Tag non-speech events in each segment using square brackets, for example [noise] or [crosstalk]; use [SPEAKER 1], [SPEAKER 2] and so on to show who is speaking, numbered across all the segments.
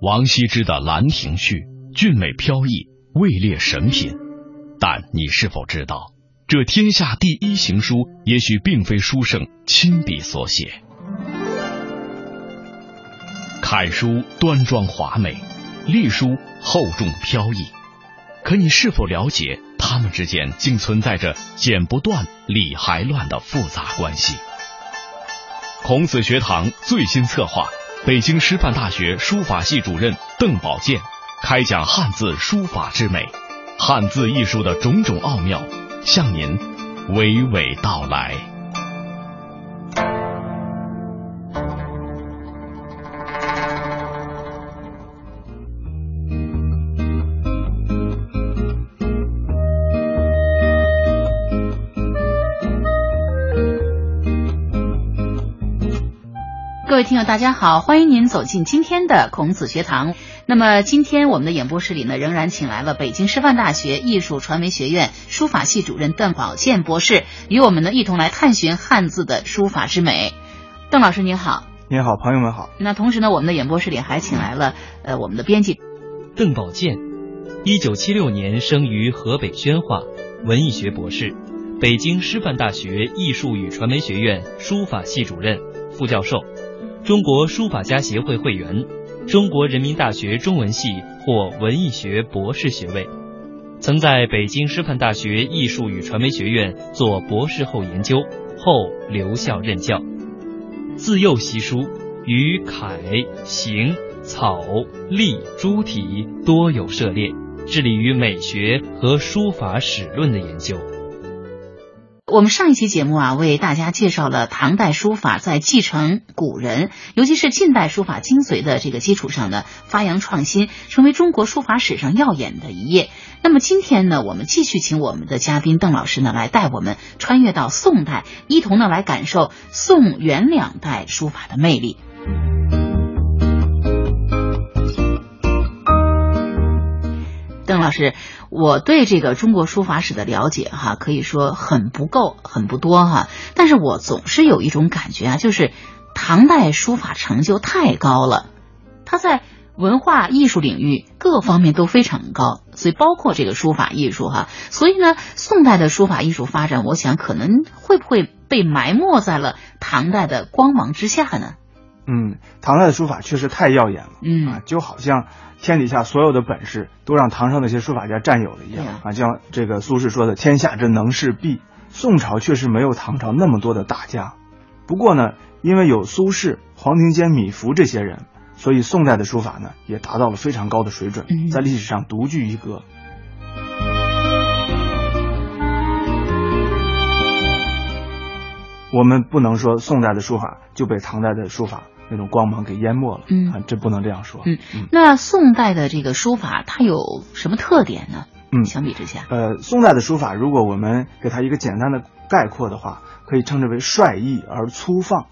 [SPEAKER 1] 王羲之的《兰亭序》俊美飘逸，位列神品。但你是否知道，这天下第一行书也许并非书圣亲笔所写？楷书端庄华美，隶书厚重飘逸。可你是否了解，他们之间竟存在着剪不断、理还乱的复杂关系？孔子学堂最新策划。北京师范大学书法系主任邓宝剑开讲汉字书法之美，汉字艺术的种种奥妙，向您娓娓道来。
[SPEAKER 2] 位听友，大家好，欢迎您走进今天的孔子学堂。那么，今天我们的演播室里呢，仍然请来了北京师范大学艺术传媒学院书法系主任邓宝剑博士，与我们呢一同来探寻汉字的书法之美。邓老师您好，
[SPEAKER 3] 您好，朋友们好。
[SPEAKER 2] 那同时呢，我们的演播室里还请来了呃我们的编辑
[SPEAKER 4] 邓宝剑，一九七六年生于河北宣化，文艺学博士，北京师范大学艺术与传媒学院书法系主任、副教授。中国书法家协会会员，中国人民大学中文系获文艺学博士学位，曾在北京师范大学艺术与传媒学院做博士后研究，后留校任教。自幼习书，于楷、行、草、隶诸体多有涉猎，致力于美学和书法史论的研究。
[SPEAKER 2] 我们上一期节目啊，为大家介绍了唐代书法在继承古人，尤其是近代书法精髓的这个基础上呢，发扬创新，成为中国书法史上耀眼的一页。那么今天呢，我们继续请我们的嘉宾邓老师呢，来带我们穿越到宋代，一同呢来感受宋元两代书法的魅力。邓老师。我对这个中国书法史的了解，哈，可以说很不够，很不多，哈。但是我总是有一种感觉啊，就是唐代书法成就太高了，它在文化艺术领域各方面都非常高，所以包括这个书法艺术，哈。所以呢，宋代的书法艺术发展，我想可能会不会被埋没在了唐代的光芒之下呢？
[SPEAKER 3] 嗯，唐代的书法确实太耀眼了，
[SPEAKER 2] 嗯
[SPEAKER 3] 啊，就好像。天底下所有的本事都让唐朝那些书法家占有了一样啊，像这个苏轼说的“天下之能事毕”，宋朝确实没有唐朝那么多的大家。不过呢，因为有苏轼、黄庭坚、米芾这些人，所以宋代的书法呢也达到了非常高的水准，在历史上独具一格。我们不能说宋代的书法就被唐代的书法。那种光芒给淹没了，
[SPEAKER 2] 嗯
[SPEAKER 3] 啊，这不能这样说。
[SPEAKER 2] 嗯，那宋代的这个书法它有什么特点呢？
[SPEAKER 3] 嗯，
[SPEAKER 2] 相比之下，
[SPEAKER 3] 呃，宋代的书法，如果我们给它一个简单的概括的话，可以称之为率意而粗放。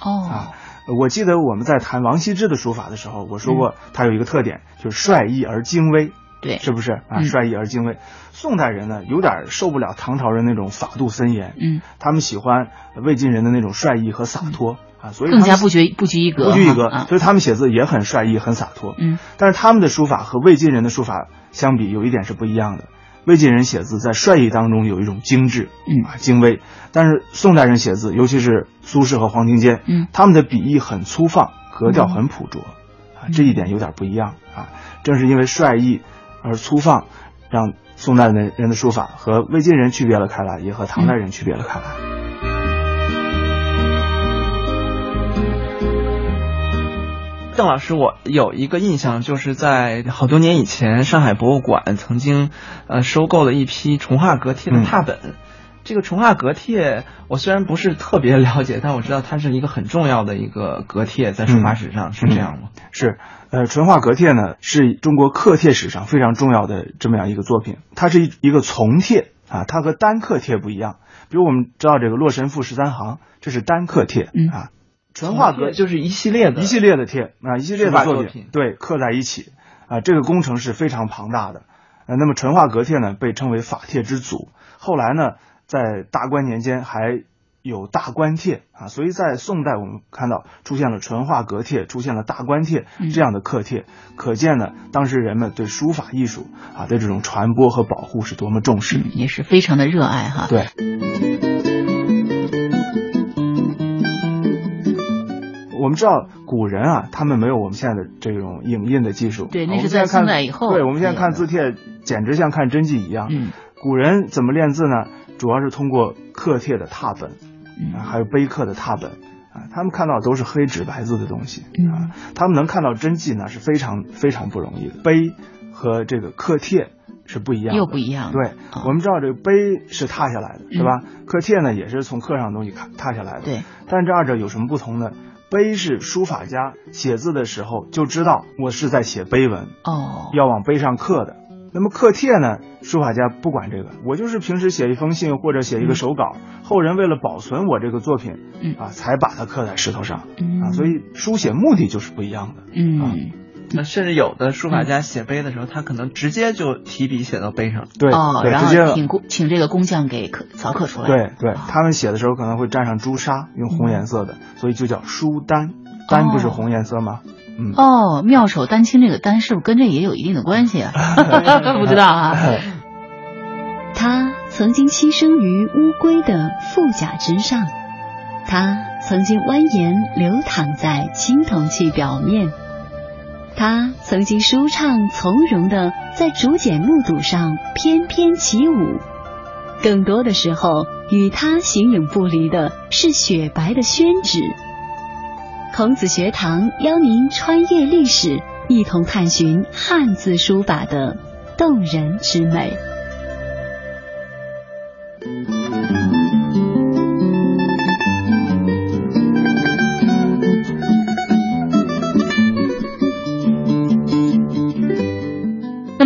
[SPEAKER 2] 哦，
[SPEAKER 3] 啊，我记得我们在谈王羲之的书法的时候，我说过他有一个特点，就是率意而精微。
[SPEAKER 2] 对，
[SPEAKER 3] 是不是啊？率意而精微。宋代人呢，有点受不了唐朝人那种法度森严，
[SPEAKER 2] 嗯，
[SPEAKER 3] 他们喜欢魏晋人的那种率意和洒脱。啊，所以
[SPEAKER 2] 更加不拘不拘一格，
[SPEAKER 3] 不拘一格，所以他们写字也很率意，很洒脱。
[SPEAKER 2] 嗯，
[SPEAKER 3] 但是他们的书法和魏晋人的书法相比，有一点是不一样的。魏晋人写字在率意当中有一种精致，
[SPEAKER 2] 嗯
[SPEAKER 3] 啊，精微。但是宋代人写字，尤其是苏轼和黄庭坚，
[SPEAKER 2] 嗯，
[SPEAKER 3] 他们的笔意很粗放，格调很朴拙，啊，这一点有点不一样啊。正是因为率意而粗放，让宋代的人的书法和魏晋人区别了开来，也和唐代人区别了开来。
[SPEAKER 5] 邓老师，我有一个印象，就是在好多年以前，上海博物馆曾经呃收购了一批重化格帖的拓本。这个重化格帖，我虽然不是特别了解，但我知道它是一个很重要的一个格帖，在书法史上是这样吗？
[SPEAKER 3] 是，呃，淳化格帖呢，是中国刻帖史上非常重要的这么样一个作品。它是一一个从帖啊，它和单刻帖不一样。比如我们知道这个《洛神赋十三行》，这是单刻帖啊。淳化阁
[SPEAKER 5] 就是一系列的
[SPEAKER 3] 一系列的帖啊，一系列的
[SPEAKER 5] 作
[SPEAKER 3] 品，对，刻在一起啊，这个工程是非常庞大的。呃，那么淳化阁帖呢，被称为法帖之祖。后来呢，在大观年间还有大观帖啊，所以在宋代我们看到出现了淳化阁帖，出现了大观帖这样的刻帖，可见呢，当时人们对书法艺术啊对这种传播和保护是多么重视，
[SPEAKER 2] 也是非常的热爱哈。
[SPEAKER 3] 对。我们知道古人啊，他们没有我们现在的这种影印的技术。
[SPEAKER 2] 对，那是在宋代以后。
[SPEAKER 3] 对，我们现在看字帖，简直像看真迹一样。嗯。古人怎么练字呢？主要是通过刻帖的拓本，啊，还有碑刻的拓本，啊，他们看到都是黑纸白字的东西，啊，他们能看到真迹呢，是非常非常不容易的。碑和这个刻帖是不一样，
[SPEAKER 2] 又不一样。
[SPEAKER 3] 对，我们知道这个碑是拓下来的，是吧？刻帖呢，也是从刻上的东西拓拓下来的。
[SPEAKER 2] 对。
[SPEAKER 3] 但这二者有什么不同呢？碑是书法家写字的时候就知道我是在写碑文，
[SPEAKER 2] 哦，
[SPEAKER 3] 要往碑上刻的。那么刻帖呢？书法家不管这个，我就是平时写一封信或者写一个手稿，后人为了保存我这个作品，啊，才把它刻在石头上，啊，所以书写目的就是不一样的。
[SPEAKER 2] 嗯，
[SPEAKER 5] 那甚至有的书法家写碑的时候，他可能直接就提笔写到碑上，
[SPEAKER 3] 对，
[SPEAKER 2] 哦，
[SPEAKER 3] 然
[SPEAKER 2] 后请工请这个工匠给刻凿刻出来。
[SPEAKER 3] 对对，他们写的时候可能会蘸上朱砂，用红颜色的，所以就叫书丹，丹不是红颜色吗？
[SPEAKER 2] 嗯哦，妙手丹青这个丹是不是跟这也有一定的关系啊？[laughs] [laughs] 不知道啊。[laughs]
[SPEAKER 6] 他曾经栖身于乌龟的腹甲之上，他曾经蜿蜒流淌在青铜器表面，他曾经舒畅从容的在竹简木牍上翩翩起舞。更多的时候，与他形影不离的是雪白的宣纸。孔子学堂邀您穿越历史，一同探寻汉字书法的动人之美。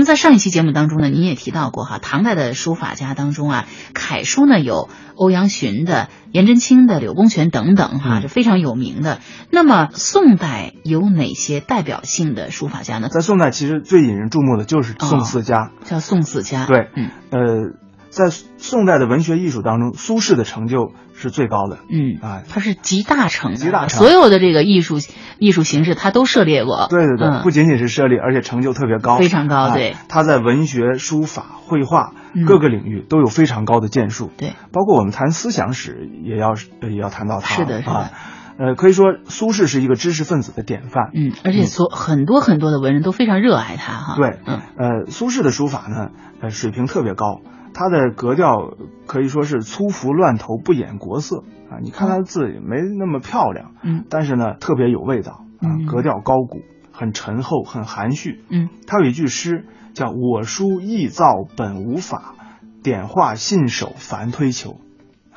[SPEAKER 2] 在上一期节目当中呢，您也提到过哈，唐代的书法家当中啊，楷书呢有欧阳询的、颜真卿的、柳公权等等哈，是非常有名的。那么宋代有哪些代表性的书法家呢？
[SPEAKER 3] 在宋代，其实最引人注目的就是宋四家，
[SPEAKER 2] 叫宋四家。
[SPEAKER 3] 对，嗯，呃。在宋代的文学艺术当中，苏轼的成就是最高的。
[SPEAKER 2] 嗯啊，他是集大成，
[SPEAKER 3] 集大成，
[SPEAKER 2] 所有的这个艺术艺术形式他都涉猎过。
[SPEAKER 3] 对对对，不仅仅是涉猎，而且成就特别高，
[SPEAKER 2] 非常高。对，
[SPEAKER 3] 他在文学、书法、绘画各个领域都有非常高的建树。
[SPEAKER 2] 对，
[SPEAKER 3] 包括我们谈思想史，也要也要谈到他。
[SPEAKER 2] 是的，是的。
[SPEAKER 3] 呃，可以说苏轼是一个知识分子的典范。
[SPEAKER 2] 嗯，而且所很多很多的文人都非常热爱他哈。
[SPEAKER 3] 对，嗯，呃，苏轼的书法呢，呃，水平特别高。他的格调可以说是粗服乱头，不掩国色啊！你看他的字也没那么漂亮，
[SPEAKER 2] 嗯，
[SPEAKER 3] 但是呢特别有味道啊，格调高古，很沉厚，很含蓄。
[SPEAKER 2] 嗯，
[SPEAKER 3] 他有一句诗叫“我书意造本无法，点画信手凡推求”。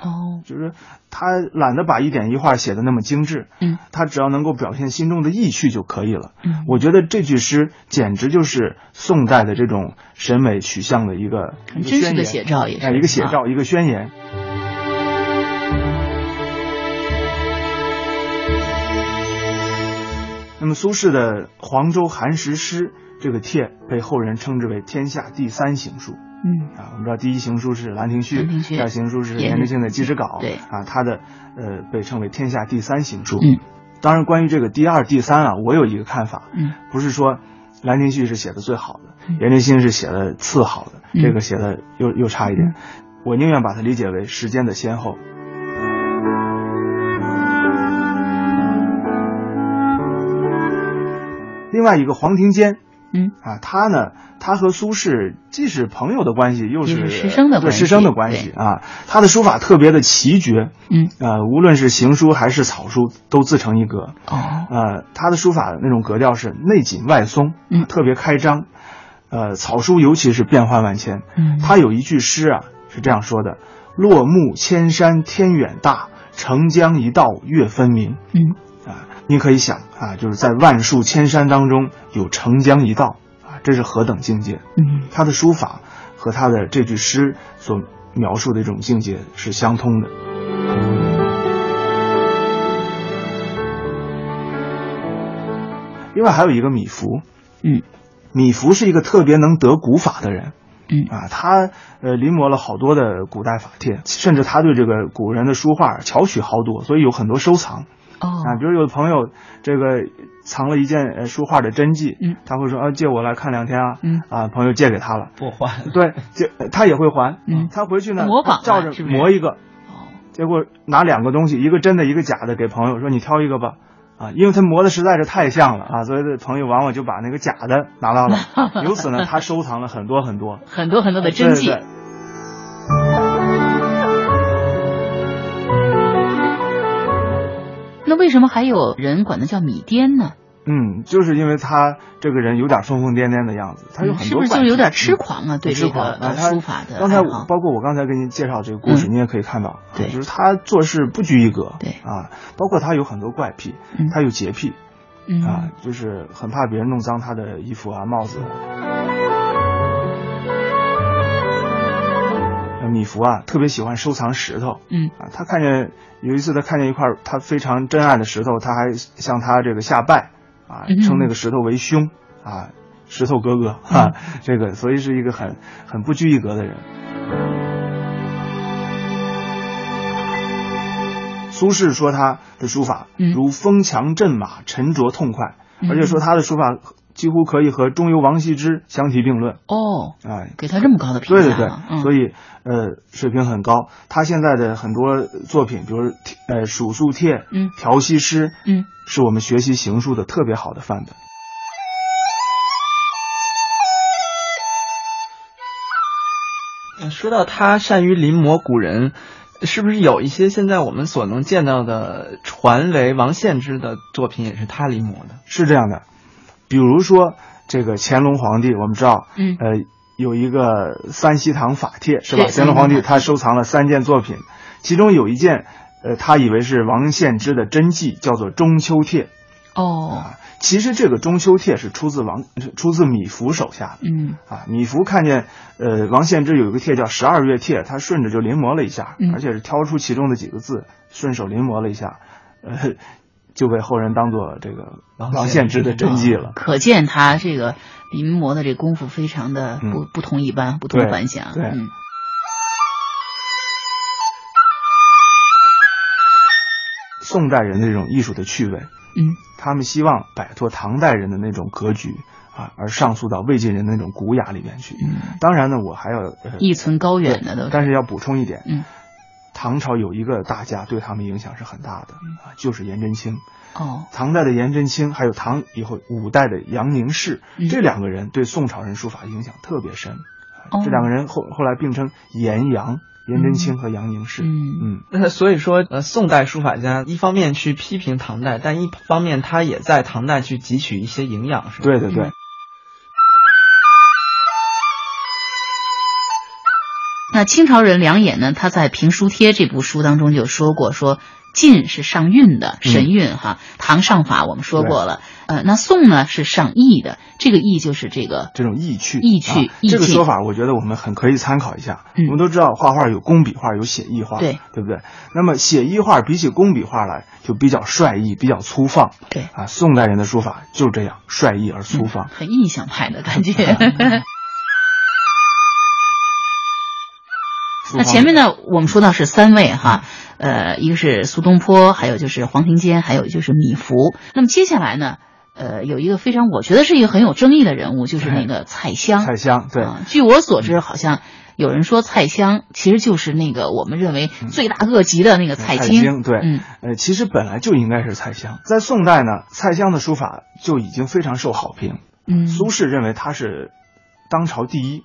[SPEAKER 2] 哦，
[SPEAKER 3] 就是他懒得把一点一画写的那么精致，
[SPEAKER 2] 嗯，
[SPEAKER 3] 他只要能够表现心中的意趣就可以了。
[SPEAKER 2] 嗯，
[SPEAKER 3] 我觉得这句诗简直就是宋代的这种审美取向的一个
[SPEAKER 2] 很真实的写照，也是
[SPEAKER 3] 一个写照，一个宣言。那么苏轼的《黄州寒食诗》这个帖被后人称之为天下第三行书。
[SPEAKER 2] 嗯
[SPEAKER 3] 啊，我们知道第一行书是《兰亭序》，第二行书是颜真卿的《记事稿》。
[SPEAKER 2] 对
[SPEAKER 3] 啊，他的呃被称为天下第三行书。
[SPEAKER 2] 嗯，
[SPEAKER 3] 当然，关于这个第二、第三啊，我有一个看法。
[SPEAKER 2] 嗯，
[SPEAKER 3] 不是说《兰亭序》是写的最好的，颜真卿是写的次好的，这个写的又又差一点。我宁愿把它理解为时间的先后。另外一个黄庭坚。
[SPEAKER 2] 嗯
[SPEAKER 3] 啊，他呢，他和苏轼既是朋友的关系，又是
[SPEAKER 2] 师生的
[SPEAKER 3] 对师生的关系啊。他的书法特别的奇绝，
[SPEAKER 2] 嗯
[SPEAKER 3] 呃，无论是行书还是草书，都自成一格。
[SPEAKER 2] 哦，
[SPEAKER 3] 呃，他的书法那种格调是内紧外松，
[SPEAKER 2] 嗯，
[SPEAKER 3] 特别开张。呃，草书尤其是变幻万千。
[SPEAKER 2] 嗯，
[SPEAKER 3] 他有一句诗啊，是这样说的：“落木千山天远大，澄江一道月分明。”
[SPEAKER 2] 嗯。
[SPEAKER 3] 你可以想啊，就是在万树千山当中有澄江一道啊，这是何等境界？
[SPEAKER 2] 嗯，
[SPEAKER 3] 他的书法和他的这句诗所描述的这种境界是相通的。另外还有一个米芾，
[SPEAKER 2] 嗯，
[SPEAKER 3] 米芾是一个特别能得古法的人。
[SPEAKER 2] 嗯
[SPEAKER 3] 啊，他呃临摹了好多的古代法帖，甚至他对这个古人的书画巧取豪夺，所以有很多收藏。
[SPEAKER 2] 哦。
[SPEAKER 3] 啊，比如有的朋友这个藏了一件呃书画的真迹，
[SPEAKER 2] 嗯，
[SPEAKER 3] 他会说啊借我来看两天啊，
[SPEAKER 2] 嗯。
[SPEAKER 3] 啊朋友借给他了，
[SPEAKER 5] 不还。
[SPEAKER 3] 对，[laughs] 借他也会还，
[SPEAKER 2] 嗯。
[SPEAKER 3] 他回去呢
[SPEAKER 2] 模仿啊
[SPEAKER 3] 照着磨一个，
[SPEAKER 2] 哦。
[SPEAKER 3] 结果拿两个东西，一个真的，一个假的，给朋友说你挑一个吧，啊，因为他磨的实在是太像了啊，所以这朋友往往就把那个假的拿到了，[laughs] 由此呢，他收藏了很多很多
[SPEAKER 2] 很多很多的真迹。
[SPEAKER 3] 对对
[SPEAKER 2] 那为什么还有人管他叫米癫呢？
[SPEAKER 3] 嗯，就是因为他这个人有点疯疯癫癫的样子，他有很
[SPEAKER 2] 是不是就是有点痴
[SPEAKER 3] 嗯
[SPEAKER 2] 狂啊？对
[SPEAKER 3] 痴
[SPEAKER 2] 这个书法的
[SPEAKER 3] 刚才包括我刚才给您介绍这个故事，
[SPEAKER 2] 嗯。
[SPEAKER 3] 你也可以看到，啊
[SPEAKER 2] 对。
[SPEAKER 3] 就是他做事不拘一格，
[SPEAKER 2] 对。
[SPEAKER 3] 啊，包括他有很多怪癖，
[SPEAKER 2] 嗯。
[SPEAKER 3] 他有洁癖
[SPEAKER 2] 嗯。
[SPEAKER 3] 啊，就是很怕别人弄脏他的衣服啊、帽子米芾啊，特别喜欢收藏石头，
[SPEAKER 2] 嗯。
[SPEAKER 3] 啊，他看见有一次他看见一块他非常珍爱的石头，他还向他这个下拜，啊
[SPEAKER 2] 嗯，
[SPEAKER 3] 称那个石头为兄，啊，石头哥哥，啊，[laughs] 这个所以是一个很很不拘一格的人。苏轼说他的书法
[SPEAKER 2] 嗯。
[SPEAKER 3] 如风强阵马，沉着痛快，
[SPEAKER 2] 嗯。
[SPEAKER 3] 而且说他的书法几乎可以和中游王羲之相提并论，
[SPEAKER 2] 哦，
[SPEAKER 3] 哎，
[SPEAKER 2] 给他这么高的评
[SPEAKER 3] 价对对
[SPEAKER 2] 对
[SPEAKER 3] 所以呃水平很高。他现在的很多作品，比如呃数数帖、
[SPEAKER 2] 嗯
[SPEAKER 3] 调息诗，
[SPEAKER 2] 嗯，
[SPEAKER 3] 是我们学习行书的特别好的范本。
[SPEAKER 5] 呃说到他善于临摹古人，是不是有一些现在我们所能见到的传为王献之的作品也是他临摹的？
[SPEAKER 3] 是这样的，比如说这个乾隆皇帝，我们知道，
[SPEAKER 2] 嗯
[SPEAKER 3] 呃，有一个三希堂法帖是吧？乾隆皇帝他收藏了三件作品，其中有一件，呃，他以为是王献之的真迹，叫做《中秋帖》
[SPEAKER 2] 哦，
[SPEAKER 3] 啊。其实这个《中秋帖》是出自王，出自米芾手下的。
[SPEAKER 2] 嗯
[SPEAKER 3] 啊，米芾看见呃王献之有一个帖叫《十二月帖》，他顺着就临摹了一下，
[SPEAKER 2] 嗯
[SPEAKER 3] 而且是挑出其中的几个字，顺手临摹了一下，呃，就被后人当做这个
[SPEAKER 5] 王
[SPEAKER 3] 王
[SPEAKER 5] 献之
[SPEAKER 3] 的真迹了。
[SPEAKER 2] 可见他这个临摹的这功夫非常的不、
[SPEAKER 3] 嗯
[SPEAKER 2] 不同一般，不同凡响。
[SPEAKER 3] 对
[SPEAKER 2] 嗯
[SPEAKER 3] 宋代人的这种艺术的趣味，
[SPEAKER 2] 嗯
[SPEAKER 3] 他们希望摆脱唐代人的那种格局啊，而上溯到魏晋人的那种古雅里面去。
[SPEAKER 2] 嗯，
[SPEAKER 3] 当然呢，我还要呃
[SPEAKER 2] 一存高远的都是。
[SPEAKER 3] 但是要补充一点，
[SPEAKER 2] 嗯
[SPEAKER 3] 唐朝有一个大家对他们影响是很大的
[SPEAKER 2] 嗯
[SPEAKER 3] 啊，就是颜真卿。
[SPEAKER 2] 哦，
[SPEAKER 3] 唐代的颜真卿，还有唐以后五代的杨凝式，
[SPEAKER 2] 嗯
[SPEAKER 3] 这两个人对宋朝人书法影响特别深。这两个人后后来并称颜杨，颜真卿和杨凝式。
[SPEAKER 2] 嗯
[SPEAKER 3] 嗯，
[SPEAKER 5] 那 [laughs] 所以说，呃，宋代书法家一方面去批评唐代，但一方面他也在唐代去汲取一些营养，是吧？
[SPEAKER 3] 对对对。
[SPEAKER 2] 那清朝人梁衍呢，他在《评书帖》这部书当中就说过，说晋是上韵的神韵哈，唐上法我们说过了，呃，那宋呢是上意的，这个意就是这个
[SPEAKER 3] 这种意趣，
[SPEAKER 2] 意趣
[SPEAKER 3] 这个说法，我觉得我们很可以参考一下。
[SPEAKER 2] 嗯
[SPEAKER 3] 我们都知道画画有工笔画，有写意画，
[SPEAKER 2] 对
[SPEAKER 3] 对不对？那么写意画比起工笔画来，就比较率意，比较粗放。
[SPEAKER 2] 对
[SPEAKER 3] 啊，宋代人的书法就是这样，率意而粗放。
[SPEAKER 2] 很印象派的感觉。[laughs] [laughs] 那前面呢，我们说到是三位哈，呃，一个是苏东坡，还有就是黄庭坚，还有就是米芾。那么接下来呢，呃，有一个非常我觉得是一个很有争议的人物，就是那个蔡襄。
[SPEAKER 3] 蔡襄对。
[SPEAKER 2] 啊据我所知，好像有人说蔡襄其实就是那个我们认为罪大恶极的那个蔡京。
[SPEAKER 3] 京对，
[SPEAKER 2] 嗯
[SPEAKER 3] 呃，其实本来就应该是蔡襄。在宋代呢，蔡襄的书法就已经非常受好评。
[SPEAKER 2] 嗯。
[SPEAKER 3] 苏轼认为他是当朝第一。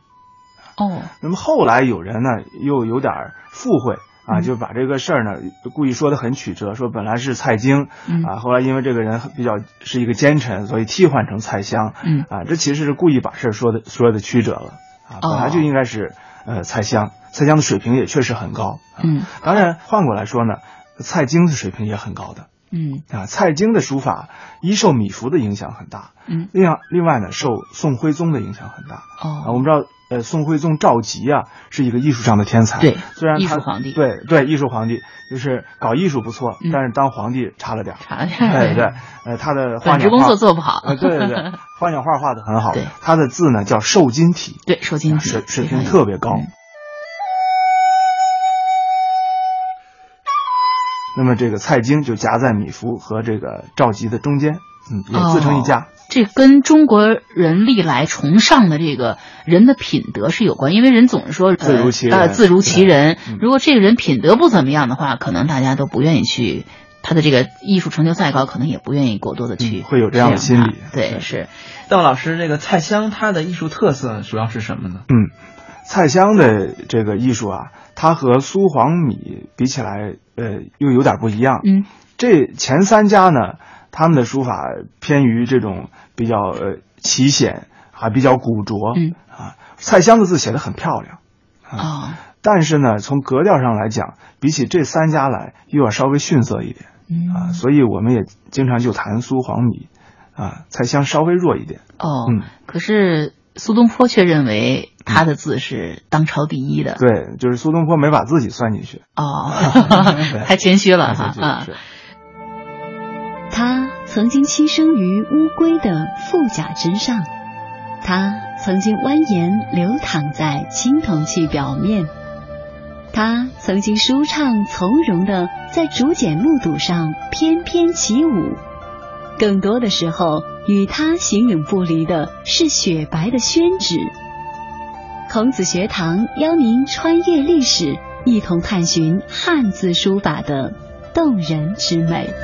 [SPEAKER 2] 哦。
[SPEAKER 3] 那么后来有人呢又有点附会啊，
[SPEAKER 2] 嗯
[SPEAKER 3] 就把这个事儿呢故意说的很曲折，说本来是蔡京
[SPEAKER 2] 嗯
[SPEAKER 3] 啊，后来因为这个人比较是一个奸臣，所以替换成蔡襄。
[SPEAKER 2] 嗯
[SPEAKER 3] 啊，这其实是故意把事儿说的说的曲折了啊，本来就应该是呃蔡襄，蔡襄的水平也确实很高。啊
[SPEAKER 2] 嗯
[SPEAKER 3] 当然换过来说呢，蔡京的水平也很高的。
[SPEAKER 2] 嗯
[SPEAKER 3] 啊，蔡京的书法一受米芾的影响很大，
[SPEAKER 2] 嗯
[SPEAKER 3] 另外另外呢受宋徽宗的影响很大。啊，我
[SPEAKER 2] 哦
[SPEAKER 3] 们知道呃，宋徽宗赵佶啊，是一个艺术上的天才。
[SPEAKER 2] 对，
[SPEAKER 3] 虽然
[SPEAKER 2] 艺术皇帝。
[SPEAKER 3] 对对，艺术皇帝就是搞艺术不错，
[SPEAKER 2] 嗯、
[SPEAKER 3] 但是当皇帝差了点
[SPEAKER 2] 差了点
[SPEAKER 3] 对对，[laughs] 呃，他的画
[SPEAKER 2] 本职工作做不好。
[SPEAKER 3] 呃，对对对，花鸟 [laughs] 画画的很好。
[SPEAKER 2] 对，
[SPEAKER 3] 他的字呢叫瘦金体。
[SPEAKER 2] 对，瘦金体，
[SPEAKER 3] 水水平特别高。
[SPEAKER 2] 嗯
[SPEAKER 3] 那么这个蔡京就夹在米芾和这个赵佶的中间，嗯，也自成一家。
[SPEAKER 2] 哦、这跟中国人历来崇尚的这个人的品德是有关，因为人总是说
[SPEAKER 3] 自如其人，
[SPEAKER 2] 呃，自如其人。如果这个人品德不怎么样的话，可能大家都不愿意去。他的这个艺术成就再高，可能也不愿意过多的去、
[SPEAKER 3] 嗯、会有这样的心理。
[SPEAKER 2] 对，是。
[SPEAKER 5] 邓老师，这个蔡襄他的艺术特色主要是什么呢？
[SPEAKER 3] 嗯，蔡襄的这个艺术啊，他和苏黄米比起来，呃，又有点不一样。
[SPEAKER 2] 嗯，
[SPEAKER 3] 这前三家呢，他们的书法偏于这种比较呃奇险，还比较古拙。
[SPEAKER 2] 嗯
[SPEAKER 3] 啊，蔡襄的字写的很漂亮。
[SPEAKER 2] 啊。哦、
[SPEAKER 3] 但是呢，从格调上来讲，比起这三家来，又要稍微逊色一点。
[SPEAKER 2] 嗯
[SPEAKER 3] 啊，所以我们也经常就谈苏黄米，啊，蔡襄稍微弱一点。
[SPEAKER 2] 哦，
[SPEAKER 3] 嗯，
[SPEAKER 2] 可是苏东坡却认为他的字是当朝第一的。
[SPEAKER 3] 对，就是苏东坡没把自己算进去。
[SPEAKER 2] 哦，[laughs] [laughs] 太谦虚了哈啊。
[SPEAKER 6] 他曾经栖身于乌龟的腹甲之上，他曾经蜿蜒流淌在青铜器表面。他曾经舒畅从容的在竹简木牍上翩翩起舞，更多的时候与他形影不离的是雪白的宣纸。孔子学堂邀您穿越历史，一同探寻汉字书法的动人之美。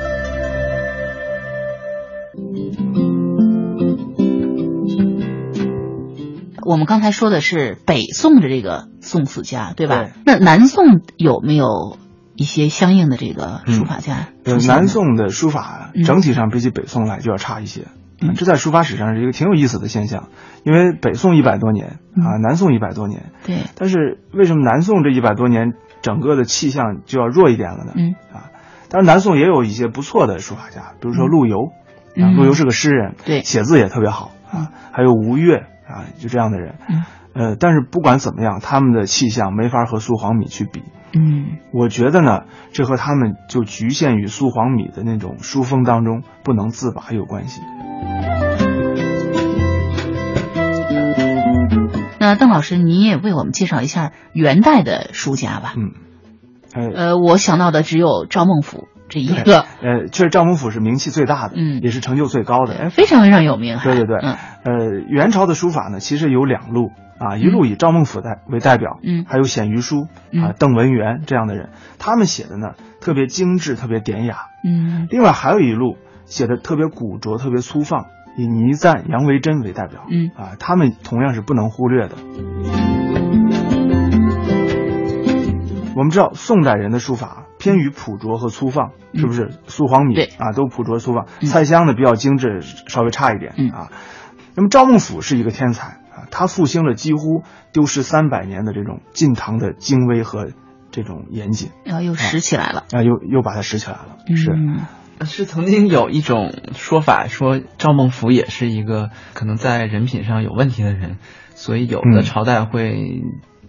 [SPEAKER 2] 我们刚才说的是北宋的这个宋词家，对吧？
[SPEAKER 3] 对
[SPEAKER 2] 那南宋有没有一些相应的这个书法家？
[SPEAKER 3] 嗯，南宋的书法整体上比起北宋来就要差一些，
[SPEAKER 2] 嗯、
[SPEAKER 3] 这在书法史上是一个挺有意思的现象。因为北宋一百多年啊，南宋一百多年，
[SPEAKER 2] 对。
[SPEAKER 3] 但是为什么南宋这一百多年整个的气象就要弱一点了呢？
[SPEAKER 2] 嗯
[SPEAKER 3] 啊，当然南宋也有一些不错的书法家，比如说陆游，陆游是个诗人，
[SPEAKER 2] 对，
[SPEAKER 3] 写字也特别好啊，还有吴越。啊，就这样的人，
[SPEAKER 2] 嗯，
[SPEAKER 3] 呃，但是不管怎么样，他们的气象没法和苏黄米去比，
[SPEAKER 2] 嗯，
[SPEAKER 3] 我觉得呢，这和他们就局限于苏黄米的那种书风当中不能自拔有关系。
[SPEAKER 2] 那邓老师，你也为我们介绍一下元代的书家吧？
[SPEAKER 3] 嗯，呃，
[SPEAKER 2] 呃，我想到的只有赵孟頫。这一个，
[SPEAKER 3] 呃，确实赵孟頫是名气最大的，
[SPEAKER 2] 嗯，
[SPEAKER 3] 也是成就最高的，
[SPEAKER 2] 非常非常有名。[laughs]
[SPEAKER 3] 对对对，
[SPEAKER 2] 嗯，
[SPEAKER 3] 呃，元朝的书法呢，其实有两路啊，一路以赵孟頫代为代表，
[SPEAKER 2] 嗯，
[SPEAKER 3] 还有鲜于书啊，邓文元这样的人，他们写的呢特别精致，特别典雅，
[SPEAKER 2] 嗯，
[SPEAKER 3] 另外还有一路写的特别古拙，特别粗放，以倪瓒、杨维桢为代表，
[SPEAKER 2] 嗯，
[SPEAKER 3] 啊，他们同样是不能忽略的。我们知道宋代人的书法偏于朴拙和粗放，是不是？苏黄米啊都朴拙粗放，蔡襄呢比较精致，稍微差一点啊。那么赵孟頫是一个天才啊，他复兴了几乎丢失三百年的这种晋唐的精微和这种严谨，
[SPEAKER 2] 然后又拾起来了
[SPEAKER 3] 啊，又又把它拾起来了，是。
[SPEAKER 5] 是曾经有一种说法，说赵孟頫也是一个可能在人品上有问题的人，所以有的朝代会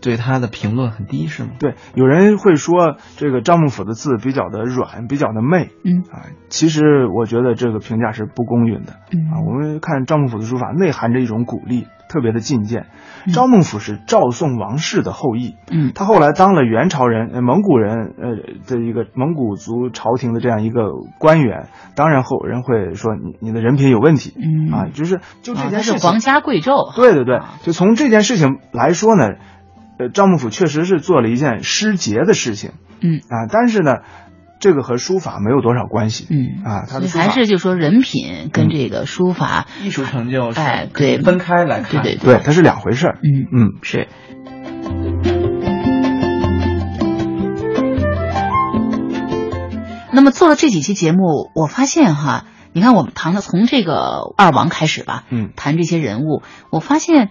[SPEAKER 5] 对他的评论很低，是吗？
[SPEAKER 3] 对，有人会说这个赵孟頫的字比较的软，比较的媚，
[SPEAKER 2] 嗯。
[SPEAKER 3] 啊，其实我觉得这个评价是不公允的，
[SPEAKER 2] 嗯。
[SPEAKER 3] 啊，我们看赵孟頫的书法内含着一种鼓励，特别的进谏。
[SPEAKER 2] 嗯。
[SPEAKER 3] 赵孟頫是赵宋王室的后裔，
[SPEAKER 2] 嗯，
[SPEAKER 3] 他后来当了元朝人，呃，蒙古人，呃的一个蒙古族朝廷的这样一个官员，当然后人会说你你的人品有问题，
[SPEAKER 2] 嗯。
[SPEAKER 3] 啊，就是就这件事情，
[SPEAKER 2] 啊是皇家贵胄，
[SPEAKER 3] 对对对，就从这件事情来说呢，呃，赵孟頫确实是做了一件失节的事情，
[SPEAKER 2] 嗯。
[SPEAKER 3] 啊，但是呢，这个和书法没有多少关系，
[SPEAKER 2] 嗯
[SPEAKER 3] 啊，他的书法
[SPEAKER 2] 还是就说人品跟这个书法、
[SPEAKER 5] 艺术成就，
[SPEAKER 2] 哎，对，
[SPEAKER 5] 分开来看，
[SPEAKER 2] 对对
[SPEAKER 3] 对，它是两回事儿，
[SPEAKER 2] 嗯。
[SPEAKER 3] 嗯。
[SPEAKER 2] 是。那么做了这几期节目，我发现哈，你看我们谈了从这个二王开始吧，
[SPEAKER 3] 嗯，
[SPEAKER 2] 谈这些人物，我发现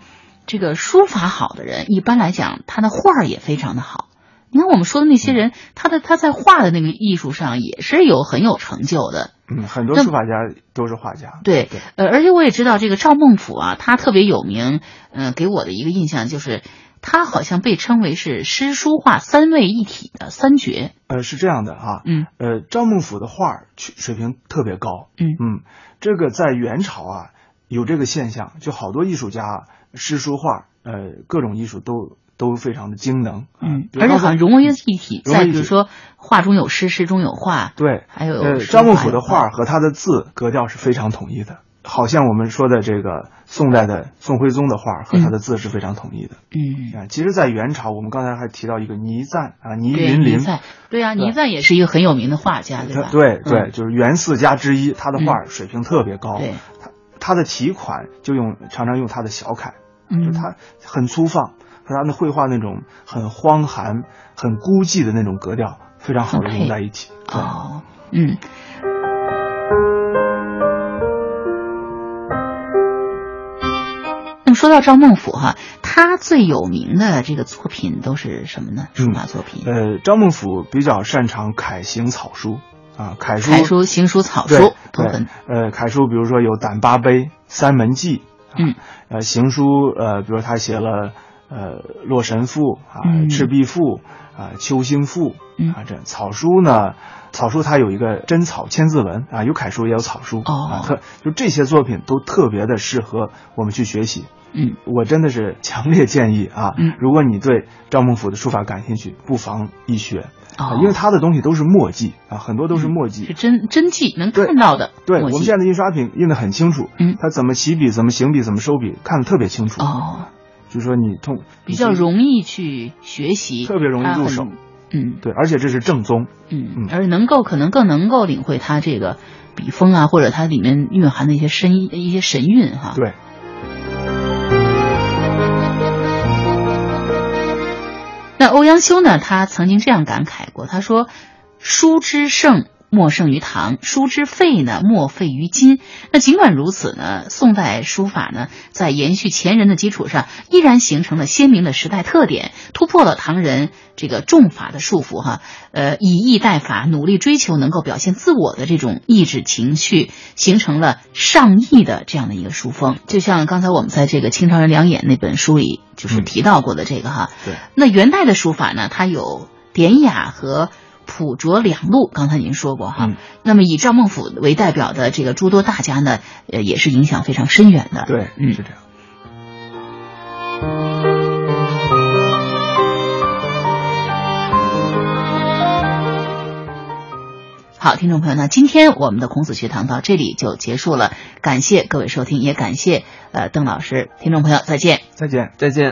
[SPEAKER 2] 这个书法好的人，一般来讲他的画儿也非常的好。你看我们说的那些人，他的他在画的那个艺术上也是有很有成就的，
[SPEAKER 3] 嗯，很多书法家都是画家。
[SPEAKER 2] 对，呃，而且我也知道这个赵孟俯啊，他特别有名。嗯，给我的一个印象就是，他好像被称为是诗书画三位一体的三绝。
[SPEAKER 3] 呃，是这样的啊。
[SPEAKER 2] 嗯。
[SPEAKER 3] 呃，赵孟俯的画水平特别高。
[SPEAKER 2] 嗯
[SPEAKER 3] 嗯，这个在元朝啊有这个现象，就好多艺术家诗书画，呃，各种艺术都。都非常的精能，
[SPEAKER 2] 嗯，而且好像融为一体。再比如说，画中有诗，诗中有画，
[SPEAKER 3] 对，
[SPEAKER 2] 还有
[SPEAKER 3] 呃，张幕府的画和他的字格调是非常统一的，好像我们说的这个宋代的宋徽宗的画和他的字是非常统一的。
[SPEAKER 2] 嗯，
[SPEAKER 3] 啊，其实，在元朝，我们刚才还提到一个倪瓒啊，倪云林，
[SPEAKER 2] 对啊，倪瓒也是一个很有名的画家，对吧？
[SPEAKER 3] 对对，就是元四家之一，他的画水平特别高。
[SPEAKER 2] 对，
[SPEAKER 3] 他他的题款就用常常用他的小楷，就他很粗放。和他的绘画那种很荒寒、很孤寂的那种格调，非常好的融在一起。
[SPEAKER 2] 哦，嗯。那么说到赵孟俯哈，他最有名的这个作品都是什么呢？书法作品？
[SPEAKER 3] 呃，赵孟俯比较擅长楷行草书啊，楷书、
[SPEAKER 2] 楷书、行书、草书
[SPEAKER 3] 都很。呃，楷书比如说有《胆巴碑》《三门记》，
[SPEAKER 2] 嗯，
[SPEAKER 3] 呃，行书呃，比如他写了。呃，《洛神赋》啊，《赤壁赋》啊，《秋兴赋》啊，这草书呢，草书它有一个真草千字文啊，有楷书也有草书啊，特就这些作品都特别的适合我们去学习。
[SPEAKER 2] 嗯，
[SPEAKER 3] 我真的是强烈建议啊，如果你对赵孟俯的书法感兴趣，不妨一学啊，因为他的东西都是墨迹啊，很多都是墨迹，
[SPEAKER 2] 是真真迹能看到的。
[SPEAKER 3] 对，我们现在的印刷品印的很清楚，
[SPEAKER 2] 嗯，
[SPEAKER 3] 他怎么起笔，怎么行笔，怎么收笔，看的特别清楚。
[SPEAKER 2] 哦。
[SPEAKER 3] 就是说，你通
[SPEAKER 2] 比较容易去学习，
[SPEAKER 3] 特别容易入手，
[SPEAKER 2] 嗯，
[SPEAKER 3] 对，而且这是正宗，
[SPEAKER 2] 嗯嗯，而能够可能更能够领会它这个笔锋啊，或者它里面蕴含的一些深一些神韵哈。
[SPEAKER 3] 对。
[SPEAKER 2] 那欧阳修呢？他曾经这样感慨过，他说：“书之盛。”莫胜于唐，书之废呢，莫废于今。那尽管如此呢，宋代书法呢，在延续前人的基础上，依然形成了鲜明的时代特点，突破了唐人这个重法的束缚，哈，呃，以逸待法，努力追求能够表现自我的这种意志情绪，形成了上意的这样的一个书风。就像刚才我们在这个《清朝人两眼》那本书里就是提到过的这个哈，
[SPEAKER 3] 对。
[SPEAKER 2] 那元代的书法呢，它有典雅和。朴拙两路，刚才您说过哈。那么以赵孟俯为代表的这个诸多大家呢，呃，也是影响非常深远的。
[SPEAKER 3] 对，
[SPEAKER 2] 嗯，
[SPEAKER 3] 是这样。
[SPEAKER 2] 好，听众朋友，那今天我们的孔子学堂到这里就结束了，感谢各位收听，也感谢呃邓老师，听众朋友再见，
[SPEAKER 3] 再见，
[SPEAKER 5] 再见。